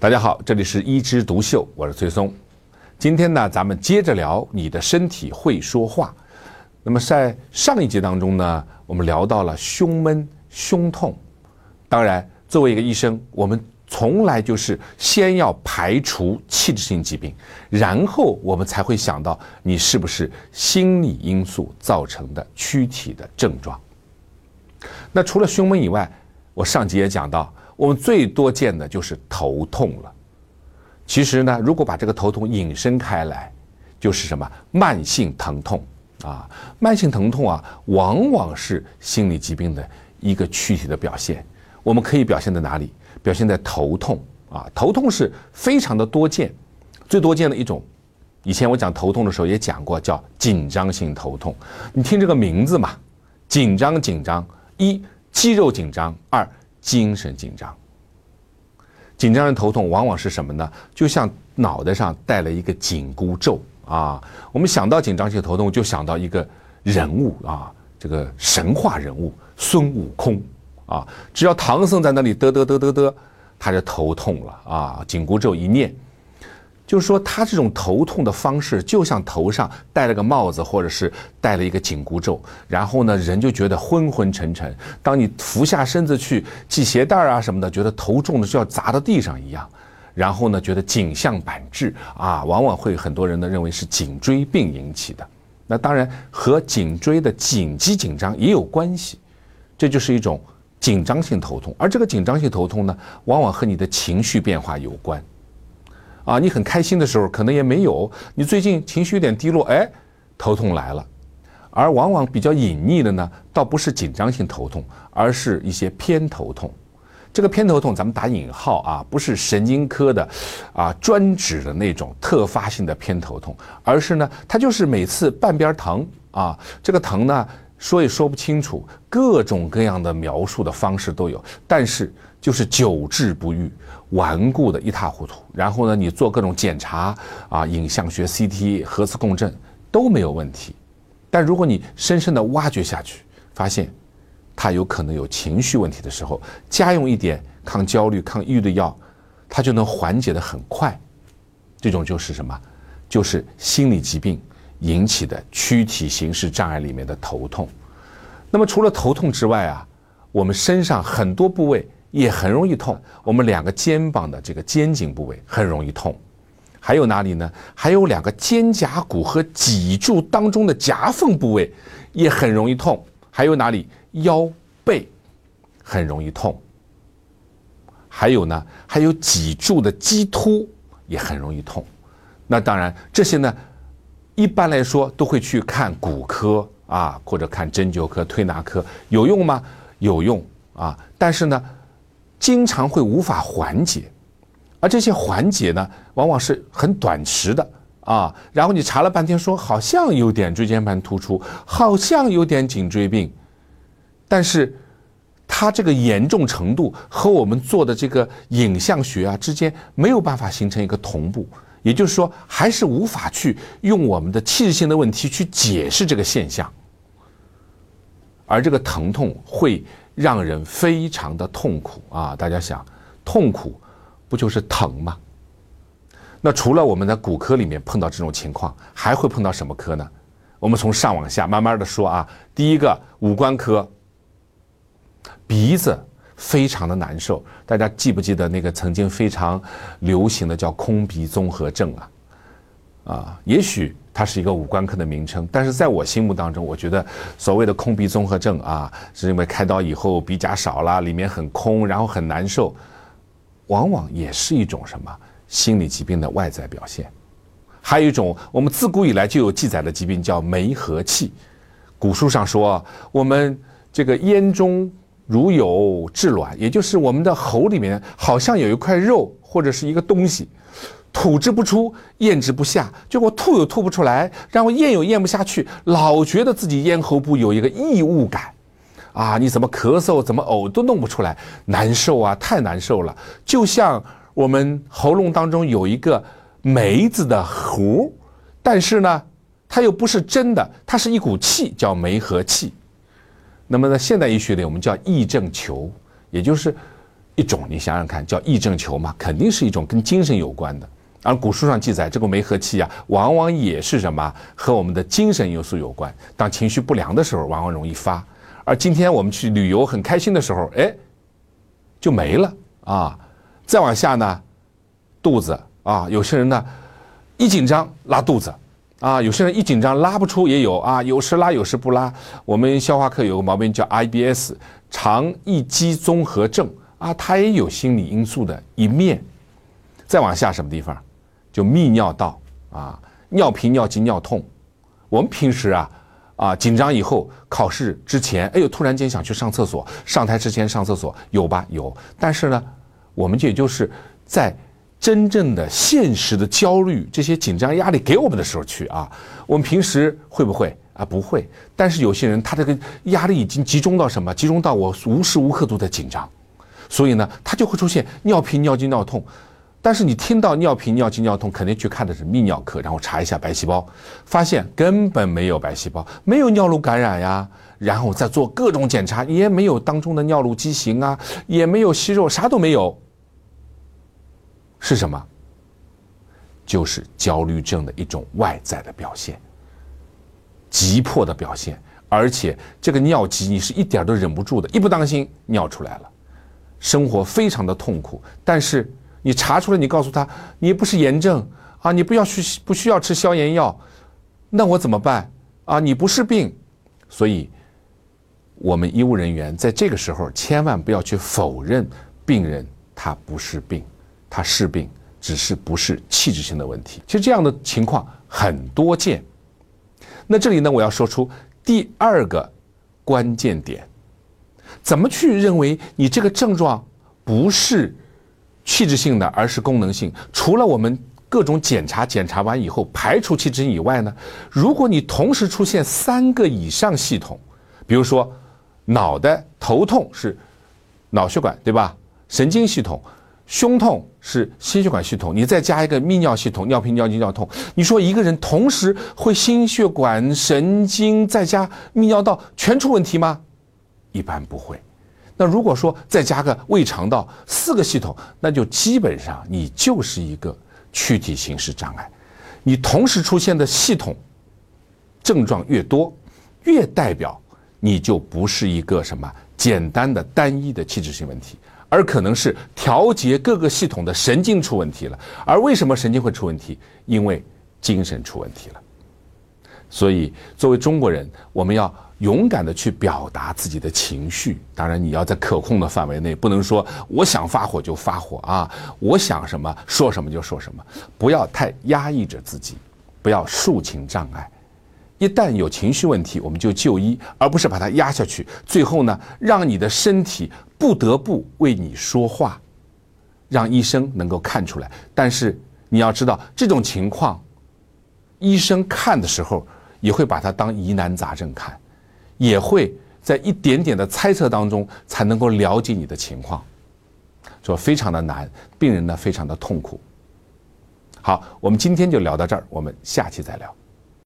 大家好，这里是一枝独秀，我是崔松。今天呢，咱们接着聊你的身体会说话。那么在上一节当中呢，我们聊到了胸闷、胸痛。当然，作为一个医生，我们从来就是先要排除器质性疾病，然后我们才会想到你是不是心理因素造成的躯体的症状。那除了胸闷以外，我上集也讲到，我们最多见的就是头痛了。其实呢，如果把这个头痛引申开来，就是什么慢性疼痛啊？慢性疼痛啊，往往是心理疾病的一个躯体的表现。我们可以表现在哪里？表现在头痛啊，头痛是非常的多见，最多见的一种。以前我讲头痛的时候也讲过，叫紧张性头痛。你听这个名字嘛，紧张紧张，一肌肉紧张，二精神紧张。紧张性头痛往往是什么呢？就像脑袋上戴了一个紧箍咒啊。我们想到紧张性头痛，就想到一个人物啊，这个神话人物孙悟空。啊，只要唐僧在那里嘚嘚嘚嘚嘚，他就头痛了啊！紧箍咒一念，就是说他这种头痛的方式，就像头上戴了个帽子，或者是戴了一个紧箍咒，然后呢，人就觉得昏昏沉沉。当你俯下身子去系鞋带儿啊什么的，觉得头重的就要砸到地上一样。然后呢，觉得颈项板滞啊，往往会很多人呢认为是颈椎病引起的。那当然和颈椎的颈肌紧张也有关系，这就是一种。紧张性头痛，而这个紧张性头痛呢，往往和你的情绪变化有关。啊，你很开心的时候可能也没有，你最近情绪有点低落，哎，头痛来了。而往往比较隐匿的呢，倒不是紧张性头痛，而是一些偏头痛。这个偏头痛咱们打引号啊，不是神经科的啊专指的那种特发性的偏头痛，而是呢，它就是每次半边疼啊，这个疼呢。说也说不清楚，各种各样的描述的方式都有，但是就是久治不愈，顽固的一塌糊涂。然后呢，你做各种检查啊，影像学、CT、核磁共振都没有问题。但如果你深深的挖掘下去，发现他有可能有情绪问题的时候，加用一点抗焦虑、抗抑郁的药，它就能缓解的很快。这种就是什么？就是心理疾病。引起的躯体形式障碍里面的头痛，那么除了头痛之外啊，我们身上很多部位也很容易痛。我们两个肩膀的这个肩颈部位很容易痛，还有哪里呢？还有两个肩胛骨和脊柱当中的夹缝部位也很容易痛。还有哪里？腰背很容易痛。还有呢？还有脊柱的棘突也很容易痛。那当然，这些呢。一般来说都会去看骨科啊，或者看针灸科、推拿科，有用吗？有用啊，但是呢，经常会无法缓解，而这些缓解呢，往往是很短时的啊。然后你查了半天，说好像有点椎间盘突出，好像有点颈椎病，但是它这个严重程度和我们做的这个影像学啊之间没有办法形成一个同步。也就是说，还是无法去用我们的器质性的问题去解释这个现象，而这个疼痛会让人非常的痛苦啊！大家想，痛苦不就是疼吗？那除了我们在骨科里面碰到这种情况，还会碰到什么科呢？我们从上往下慢慢的说啊。第一个，五官科，鼻子。非常的难受，大家记不记得那个曾经非常流行的叫空鼻综合症啊？啊，也许它是一个五官科的名称，但是在我心目当中，我觉得所谓的空鼻综合症啊，是因为开刀以后鼻甲少了，里面很空，然后很难受，往往也是一种什么心理疾病的外在表现。还有一种我们自古以来就有记载的疾病叫梅核气，古书上说我们这个咽中。如有滞卵，也就是我们的喉里面好像有一块肉或者是一个东西，吐之不出，咽之不下，就我吐又吐不出来，然后咽又咽不下去，老觉得自己咽喉部有一个异物感，啊，你怎么咳嗽怎么呕都弄不出来，难受啊，太难受了，就像我们喉咙当中有一个梅子的核，但是呢，它又不是真的，它是一股气，叫梅核气。那么在现代医学里，我们叫癔症球，也就是一种，你想想看，叫癔症球嘛，肯定是一种跟精神有关的。而古书上记载，这个梅核气啊，往往也是什么和我们的精神因素有关。当情绪不良的时候，往往容易发。而今天我们去旅游很开心的时候，哎，就没了啊。再往下呢，肚子啊，有些人呢一紧张拉肚子啊，有些人一紧张拉不出也有啊，有时拉有时不拉。我们消化科有个毛病叫 IBS，肠易激综合症啊，它也有心理因素的一面。再往下什么地方？就泌尿道啊，尿频、尿急、尿痛。我们平时啊啊紧张以后考试之前，哎呦突然间想去上厕所，上台之前上厕所有吧？有。但是呢，我们也就是在真正的现实的焦虑、这些紧张压力给我们的时候去啊。我们平时会不会啊？不会。但是有些人他这个压力已经集中到什么？集中到我无时无刻都在紧张，所以呢，他就会出现尿频、尿急、尿痛。但是你听到尿频、尿急、尿痛，肯定去看的是泌尿科，然后查一下白细胞，发现根本没有白细胞，没有尿路感染呀，然后再做各种检查，也没有当中的尿路畸形啊，也没有息肉，啥都没有。是什么？就是焦虑症的一种外在的表现，急迫的表现，而且这个尿急你是一点都忍不住的，一不当心尿出来了，生活非常的痛苦，但是。你查出来，你告诉他你不是炎症啊，你不要去不需要吃消炎药，那我怎么办啊？你不是病，所以我们医务人员在这个时候千万不要去否认病人他不是病，他是病，只是不是器质性的问题。其实这样的情况很多见。那这里呢，我要说出第二个关键点，怎么去认为你这个症状不是？器质性的，而是功能性。除了我们各种检查检查完以后排除器质以外呢，如果你同时出现三个以上系统，比如说脑袋头痛是脑血管对吧？神经系统，胸痛是心血管系统，你再加一个泌尿系统，尿频尿急尿痛，你说一个人同时会心血管、神经再加泌尿道全出问题吗？一般不会。那如果说再加个胃肠道四个系统，那就基本上你就是一个躯体形式障碍。你同时出现的系统症状越多，越代表你就不是一个什么简单的单一的器质性问题，而可能是调节各个系统的神经出问题了。而为什么神经会出问题？因为精神出问题了。所以作为中国人，我们要。勇敢的去表达自己的情绪，当然你要在可控的范围内，不能说我想发火就发火啊，我想什么说什么就说什么，不要太压抑着自己，不要抒情障碍。一旦有情绪问题，我们就就医，而不是把它压下去，最后呢，让你的身体不得不为你说话，让医生能够看出来。但是你要知道，这种情况，医生看的时候也会把它当疑难杂症看。也会在一点点的猜测当中才能够了解你的情况，说非常的难，病人呢非常的痛苦。好，我们今天就聊到这儿，我们下期再聊。